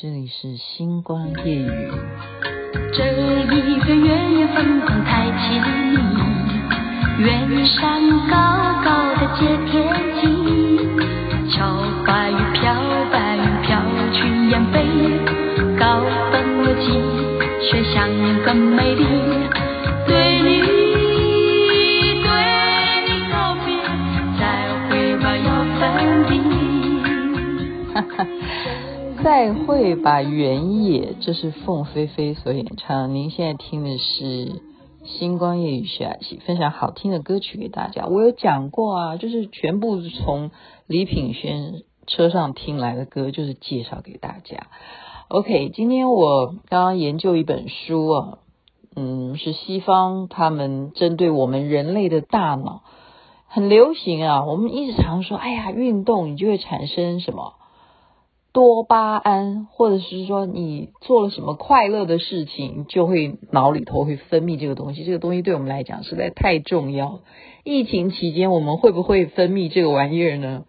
这里是星光夜雨。这一个月夜风光太凄迷，远山高再会吧，原野，这是凤飞飞所演唱。您现在听的是星光夜雨徐雅琪分享好听的歌曲给大家。我有讲过啊，就是全部从李品轩车上听来的歌，就是介绍给大家。OK，今天我刚刚研究一本书啊，嗯，是西方他们针对我们人类的大脑很流行啊。我们一直常说，哎呀，运动你就会产生什么？多巴胺，或者是说你做了什么快乐的事情，就会脑里头会分泌这个东西。这个东西对我们来讲实在太重要。疫情期间我们会不会分泌这个玩意儿呢？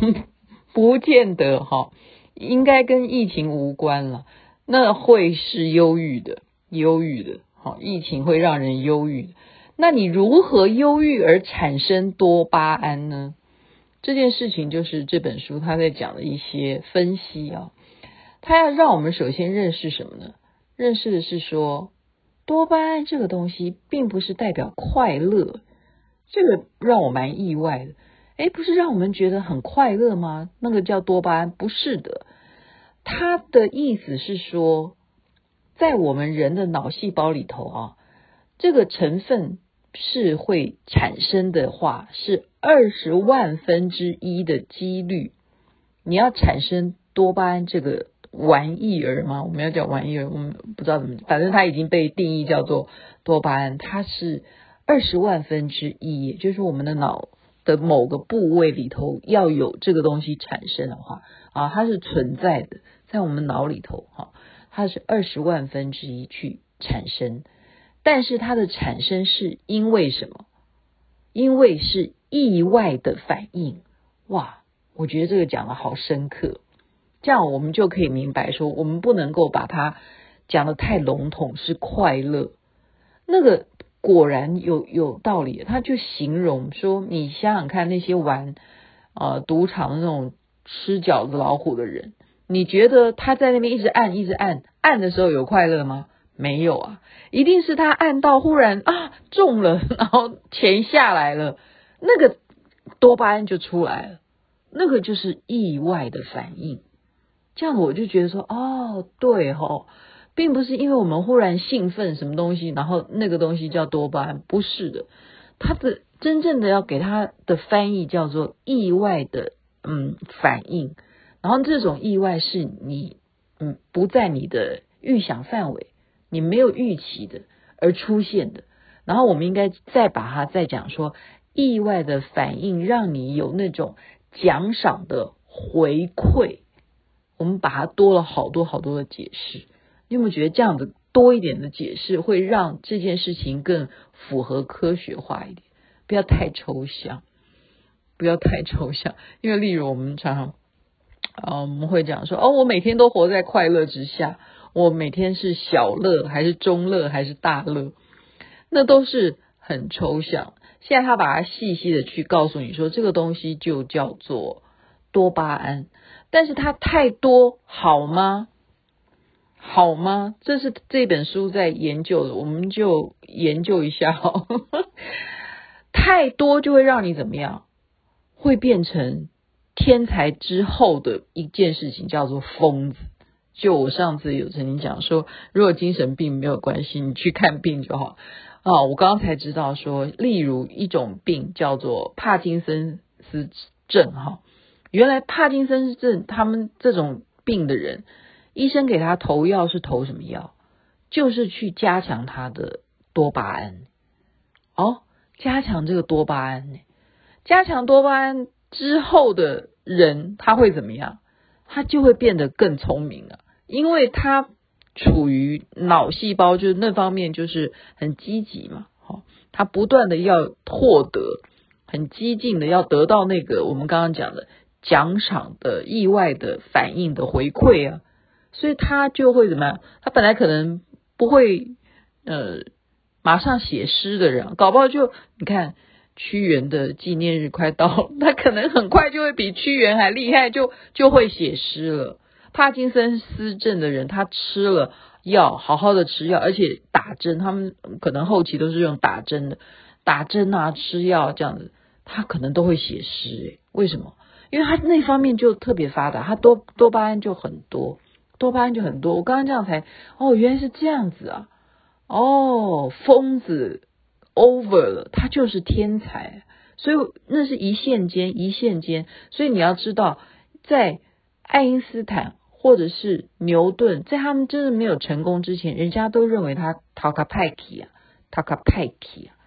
不见得哈，应该跟疫情无关了。那会是忧郁的，忧郁的。好，疫情会让人忧郁。那你如何忧郁而产生多巴胺呢？这件事情就是这本书他在讲的一些分析啊，他要让我们首先认识什么呢？认识的是说，多巴胺这个东西并不是代表快乐，这个让我蛮意外的。诶，不是让我们觉得很快乐吗？那个叫多巴胺，不是的。他的意思是说，在我们人的脑细胞里头啊，这个成分。是会产生的话，是二十万分之一的几率。你要产生多巴胺这个玩意儿吗？我们要叫玩意儿，我们不知道怎么，反正它已经被定义叫做多巴胺。它是二十万分之一，就是我们的脑的某个部位里头要有这个东西产生的话啊，它是存在的，在我们脑里头哈，它是二十万分之一去产生。但是它的产生是因为什么？因为是意外的反应。哇，我觉得这个讲的好深刻，这样我们就可以明白说，我们不能够把它讲得太笼统，是快乐。那个果然有有道理，他就形容说，你想想看那些玩呃赌场的那种吃饺子老虎的人，你觉得他在那边一直按一直按按的时候有快乐吗？没有啊，一定是他按到忽然啊中了，然后钱下来了，那个多巴胺就出来了，那个就是意外的反应。这样我就觉得说，哦，对哦，并不是因为我们忽然兴奋什么东西，然后那个东西叫多巴胺，不是的，它的真正的要给它的翻译叫做意外的嗯反应，然后这种意外是你嗯不在你的预想范围。你没有预期的而出现的，然后我们应该再把它再讲说，意外的反应让你有那种奖赏的回馈，我们把它多了好多好多的解释。你有没有觉得这样子多一点的解释会让这件事情更符合科学化一点？不要太抽象，不要太抽象，因为例如我们常常啊，我们会讲说，哦，我每天都活在快乐之下。我每天是小乐还是中乐还是大乐，那都是很抽象。现在他把它细细的去告诉你说，这个东西就叫做多巴胺，但是它太多好吗？好吗？这是这本书在研究的，我们就研究一下哈。太多就会让你怎么样？会变成天才之后的一件事情，叫做疯子。就我上次有曾经讲说，如果精神病没有关系，你去看病就好啊。我刚刚才知道说，例如一种病叫做帕金森氏症哈，原来帕金森氏症他们这种病的人，医生给他投药是投什么药？就是去加强他的多巴胺哦，加强这个多巴胺呢，加强多巴胺之后的人他会怎么样？他就会变得更聪明了。因为他处于脑细胞就是那方面就是很积极嘛，好，他不断的要获得，很激进的要得到那个我们刚刚讲的奖赏的意外的反应的回馈啊，所以他就会怎么样？他本来可能不会呃马上写诗的人，搞不好就你看屈原的纪念日快到了，他可能很快就会比屈原还厉害，就就会写诗了。帕金森氏症的人，他吃了药，好好的吃药，而且打针，他们可能后期都是用打针的，打针啊，吃药这样子，他可能都会写诗诶，为什么？因为他那方面就特别发达，他多多巴胺就很多，多巴胺就很多。我刚刚这样才哦，原来是这样子啊！哦，疯子 over 了，他就是天才，所以那是一线间，一线间。所以你要知道，在爱因斯坦或者是牛顿，在他们真的没有成功之前，人家都认为他塔卡派克啊，塔卡派克啊，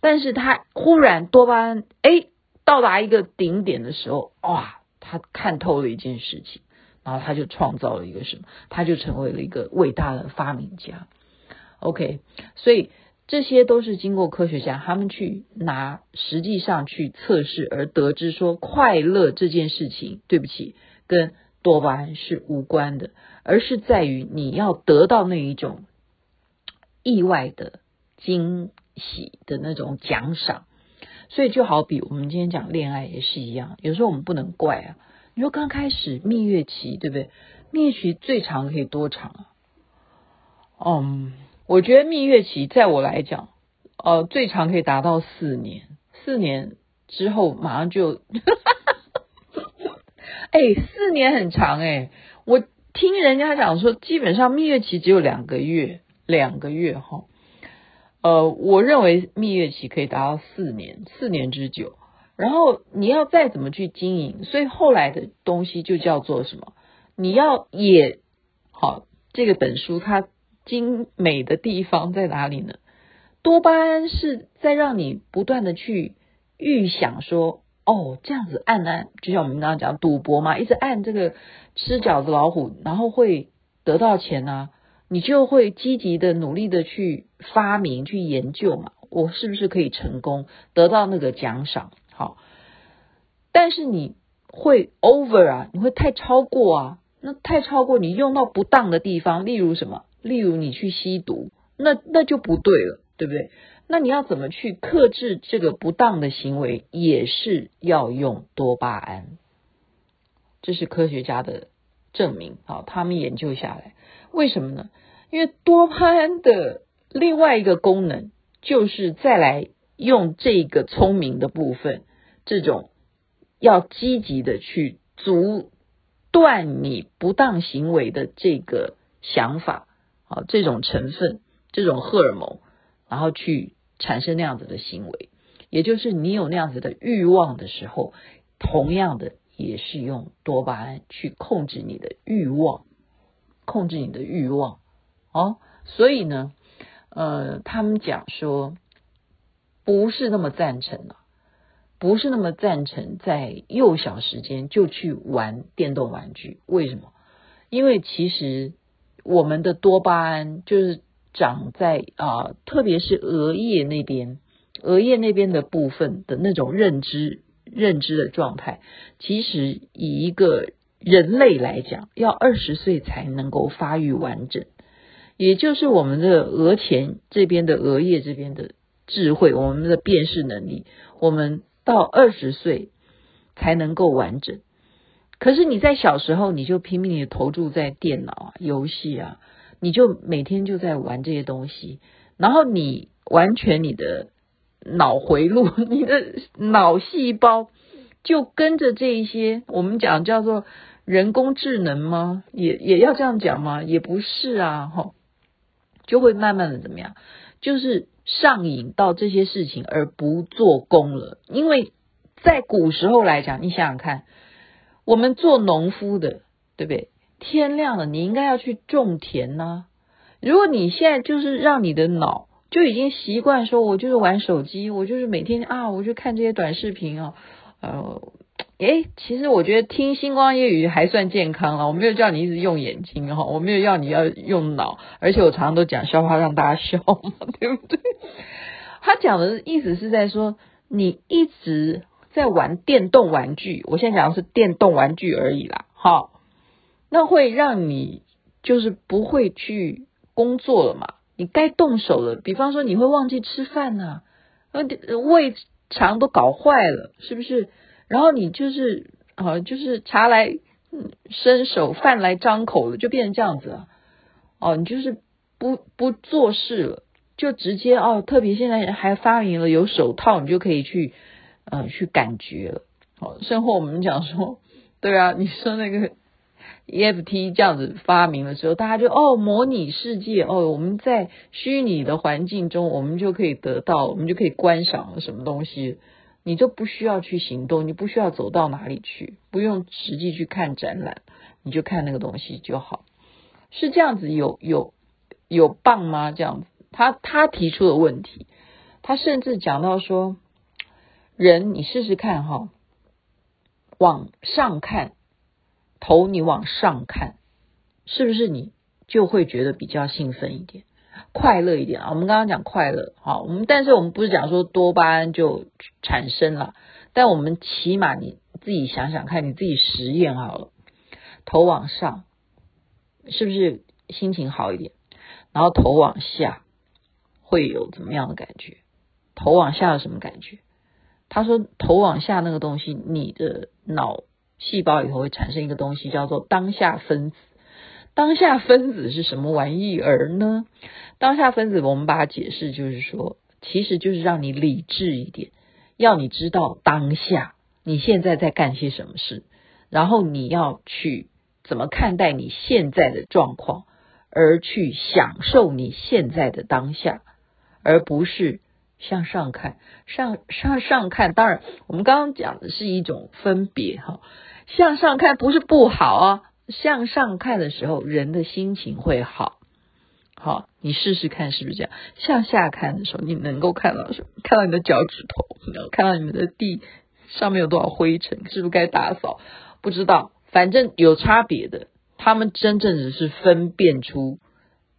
但是他忽然多巴胺哎。到达一个顶点的时候，哇，他看透了一件事情，然后他就创造了一个什么？他就成为了一个伟大的发明家。OK，所以这些都是经过科学家他们去拿实际上去测试而得知说，快乐这件事情，对不起，跟多巴胺是无关的，而是在于你要得到那一种意外的惊喜的那种奖赏。所以就好比我们今天讲恋爱也是一样，有时候我们不能怪啊。你说刚开始蜜月期，对不对？蜜月期最长可以多长啊？嗯，我觉得蜜月期在我来讲，呃，最长可以达到四年。四年之后马上就，哎，四年很长哎。我听人家讲说，基本上蜜月期只有两个月，两个月哈。呃，我认为蜜月期可以达到四年，四年之久。然后你要再怎么去经营，所以后来的东西就叫做什么？你要也好，这个本书它精美的地方在哪里呢？多巴胺是在让你不断的去预想说，哦，这样子按按，就像我们刚刚讲赌博嘛，一直按这个吃饺子老虎，然后会得到钱啊。你就会积极的努力的去发明、去研究嘛，我是不是可以成功得到那个奖赏？好，但是你会 over 啊，你会太超过啊，那太超过你用到不当的地方，例如什么？例如你去吸毒，那那就不对了，对不对？那你要怎么去克制这个不当的行为？也是要用多巴胺，这是科学家的证明。好，他们研究下来。为什么呢？因为多巴胺的另外一个功能，就是再来用这个聪明的部分，这种要积极的去阻断你不当行为的这个想法，啊，这种成分，这种荷尔蒙，然后去产生那样子的行为，也就是你有那样子的欲望的时候，同样的也是用多巴胺去控制你的欲望。控制你的欲望，哦，所以呢，呃，他们讲说不是那么赞成啊，不是那么赞成在幼小时间就去玩电动玩具。为什么？因为其实我们的多巴胺就是长在啊、特别是额叶那边，额叶那边的部分的那种认知认知的状态，其实以一个。人类来讲，要二十岁才能够发育完整，也就是我们的额前这边的额叶这边的智慧，我们的辨识能力，我们到二十岁才能够完整。可是你在小时候，你就拼命的投注在电脑啊、游戏啊，你就每天就在玩这些东西，然后你完全你的脑回路、你的脑细胞就跟着这一些，我们讲叫做。人工智能吗？也也要这样讲吗？也不是啊，哈，就会慢慢的怎么样？就是上瘾到这些事情而不做工了。因为在古时候来讲，你想想看，我们做农夫的，对不对？天亮了，你应该要去种田呐、如果你现在就是让你的脑就已经习惯说，我就是玩手机，我就是每天啊，我就看这些短视频啊，呃。诶，其实我觉得听星光夜语还算健康了。我没有叫你一直用眼睛哈，我没有要你要用脑，而且我常常都讲笑话让大家笑嘛，对不对？他讲的意思是在说，你一直在玩电动玩具，我现在讲的是电动玩具而已啦。好，那会让你就是不会去工作了嘛。你该动手了，比方说你会忘记吃饭呐、啊，胃肠都搞坏了，是不是？然后你就是啊，就是茶来伸手，饭来张口了，就变成这样子了。哦，你就是不不做事了，就直接哦，特别现在还发明了有手套，你就可以去呃去感觉了。哦，甚后我们讲说，对啊，你说那个。EFT 这样子发明的时候，大家就哦，模拟世界哦，我们在虚拟的环境中，我们就可以得到，我们就可以观赏什么东西，你都不需要去行动，你不需要走到哪里去，不用实际去看展览，你就看那个东西就好，是这样子有有有棒吗？这样子，他他提出的问题，他甚至讲到说，人你试试看哈，往上看。头你往上看，是不是你就会觉得比较兴奋一点，快乐一点啊？我们刚刚讲快乐，好，我们但是我们不是讲说多巴胺就产生了，但我们起码你自己想想看，你自己实验好了，头往上，是不是心情好一点？然后头往下会有怎么样的感觉？头往下有什么感觉？他说头往下那个东西，你的脑。细胞里头会产生一个东西，叫做当下分子。当下分子是什么玩意儿呢？当下分子，我们把它解释，就是说，其实就是让你理智一点，要你知道当下你现在在干些什么事，然后你要去怎么看待你现在的状况，而去享受你现在的当下，而不是。向上看，上上上看，当然我们刚刚讲的是一种分别哈。向上看不是不好啊，向上看的时候，人的心情会好。好，你试试看是不是这样？向下看的时候，你能够看到什么？看到你的脚趾头，看到你们的地上面有多少灰尘，是不是该打扫？不知道，反正有差别的。他们真正只是分辨出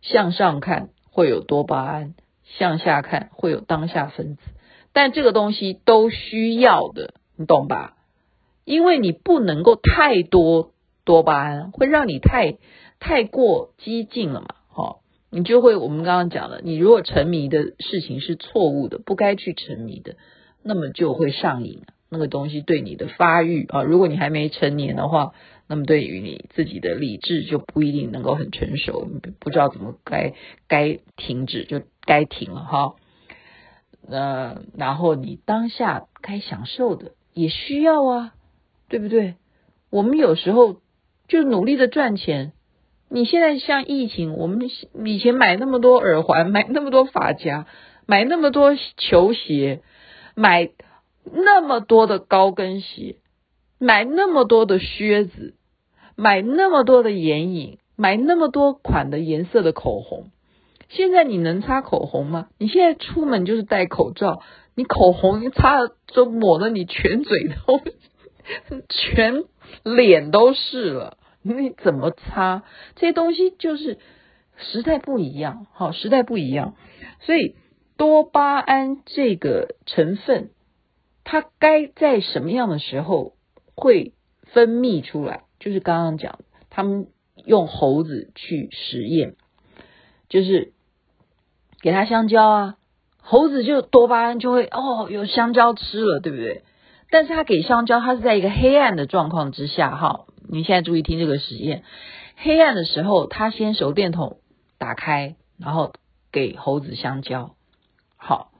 向上看会有多巴胺。向下看会有当下分子，但这个东西都需要的，你懂吧？因为你不能够太多多巴胺，会让你太太过激进了嘛，哈，你就会我们刚刚讲了，你如果沉迷的事情是错误的，不该去沉迷的，那么就会上瘾，那个东西对你的发育啊，如果你还没成年的话。那么对于你自己的理智就不一定能够很成熟，不知道怎么该该停止就该停了哈。呃，然后你当下该享受的也需要啊，对不对？我们有时候就努力的赚钱。你现在像疫情，我们以前买那么多耳环，买那么多发夹，买那么多球鞋，买那么多的高跟鞋，买那么多的靴子。买那么多的眼影，买那么多款的颜色的口红，现在你能擦口红吗？你现在出门就是戴口罩，你口红一擦就抹的你全嘴都、全脸都是了，你怎么擦？这些东西就是时代不一样，好，时代不一样，所以多巴胺这个成分，它该在什么样的时候会分泌出来？就是刚刚讲，他们用猴子去实验，就是给他香蕉啊，猴子就多巴胺就会哦，有香蕉吃了，对不对？但是他给香蕉，他是在一个黑暗的状况之下，哈，你现在注意听这个实验，黑暗的时候，他先手电筒打开，然后给猴子香蕉，好，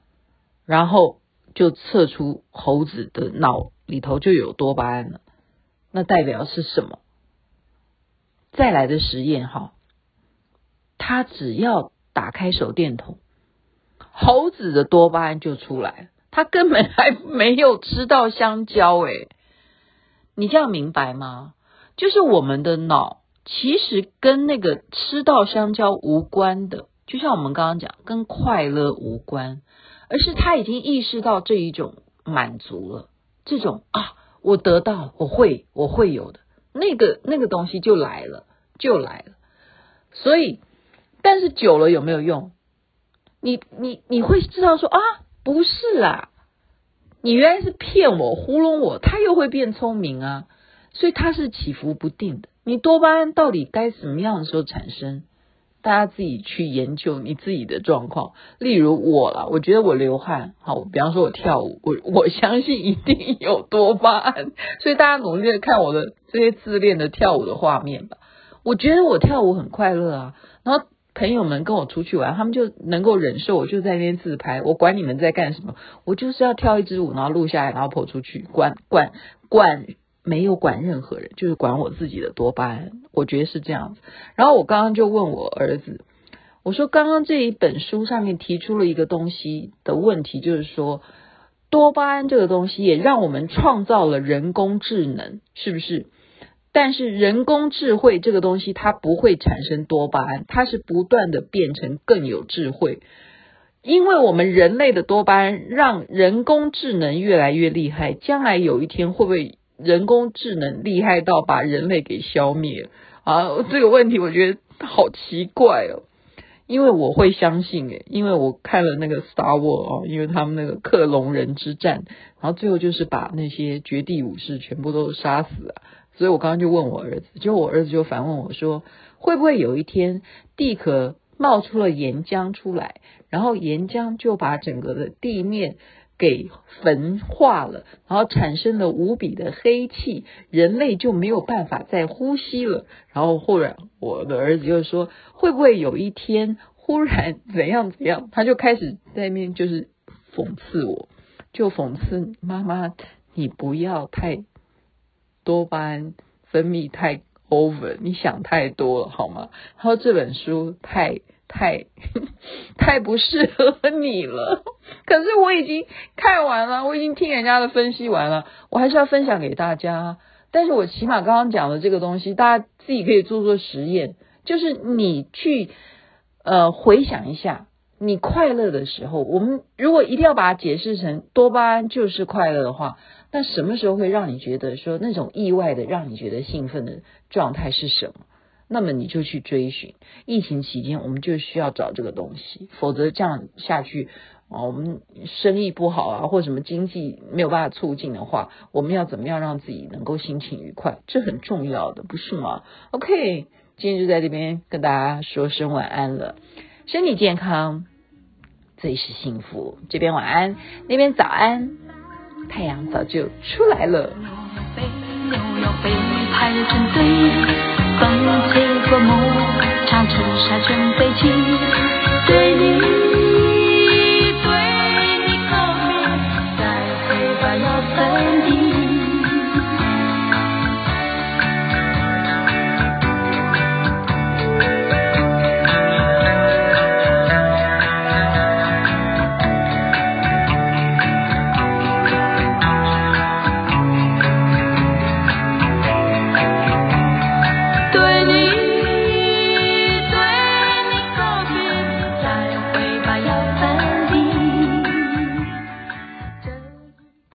然后就测出猴子的脑里头就有多巴胺了。那代表是什么？再来的实验哈，他只要打开手电筒，猴子的多巴胺就出来。他根本还没有吃到香蕉诶，你这样明白吗？就是我们的脑其实跟那个吃到香蕉无关的，就像我们刚刚讲，跟快乐无关，而是他已经意识到这一种满足了，这种啊。我得到，我会，我会有的，那个那个东西就来了，就来了。所以，但是久了有没有用？你你你会知道说啊，不是啊，你原来是骗我，糊弄我，他又会变聪明啊。所以他是起伏不定的，你多巴胺到底该什么样的时候产生？大家自己去研究你自己的状况。例如我啦，我觉得我流汗，好，比方说我跳舞，我 我相信一定有多巴胺。所以大家努力的看我的这些自恋的跳舞的画面吧。我觉得我跳舞很快乐啊，然后朋友们跟我出去玩，他们就能够忍受我就在那边自拍。我管你们在干什么，我就是要跳一支舞，然后录下来，然后跑出去，管管管。没有管任何人，就是管我自己的多巴胺，我觉得是这样子。然后我刚刚就问我儿子，我说刚刚这一本书上面提出了一个东西的问题，就是说多巴胺这个东西也让我们创造了人工智能，是不是？但是人工智慧这个东西它不会产生多巴胺，它是不断的变成更有智慧，因为我们人类的多巴胺让人工智能越来越厉害，将来有一天会不会？人工智能厉害到把人类给消灭啊！这个问题我觉得好奇怪哦，因为我会相信诶，因为我看了那个 Star War 哦，因为他们那个克隆人之战，然后最后就是把那些绝地武士全部都杀死了，所以我刚刚就问我儿子，结果我儿子就反问我说，会不会有一天地壳冒出了岩浆出来，然后岩浆就把整个的地面给焚化了，然后产生了无比的黑气，人类就没有办法再呼吸了。然后忽然，我的儿子就说：“会不会有一天忽然怎样怎样？”他就开始在那边就是讽刺我，就讽刺妈妈，你不要太多巴胺分泌太 over，你想太多了好吗？然后这本书太。太 太不适合你了，可是我已经看完了，我已经听人家的分析完了，我还是要分享给大家。但是我起码刚刚讲的这个东西，大家自己可以做做实验，就是你去呃回想一下，你快乐的时候，我们如果一定要把它解释成多巴胺就是快乐的话，那什么时候会让你觉得说那种意外的让你觉得兴奋的状态是什么？那么你就去追寻，疫情期间我们就需要找这个东西，否则这样下去，啊，我们生意不好啊，或什么经济没有办法促进的话，我们要怎么样让自己能够心情愉快？这很重要的，不是吗？OK，今天就在这边跟大家说声晚安了，身体健康最是幸福。这边晚安，那边早安，太阳早就出来了。风吹过牧场，尘沙卷飞起，对。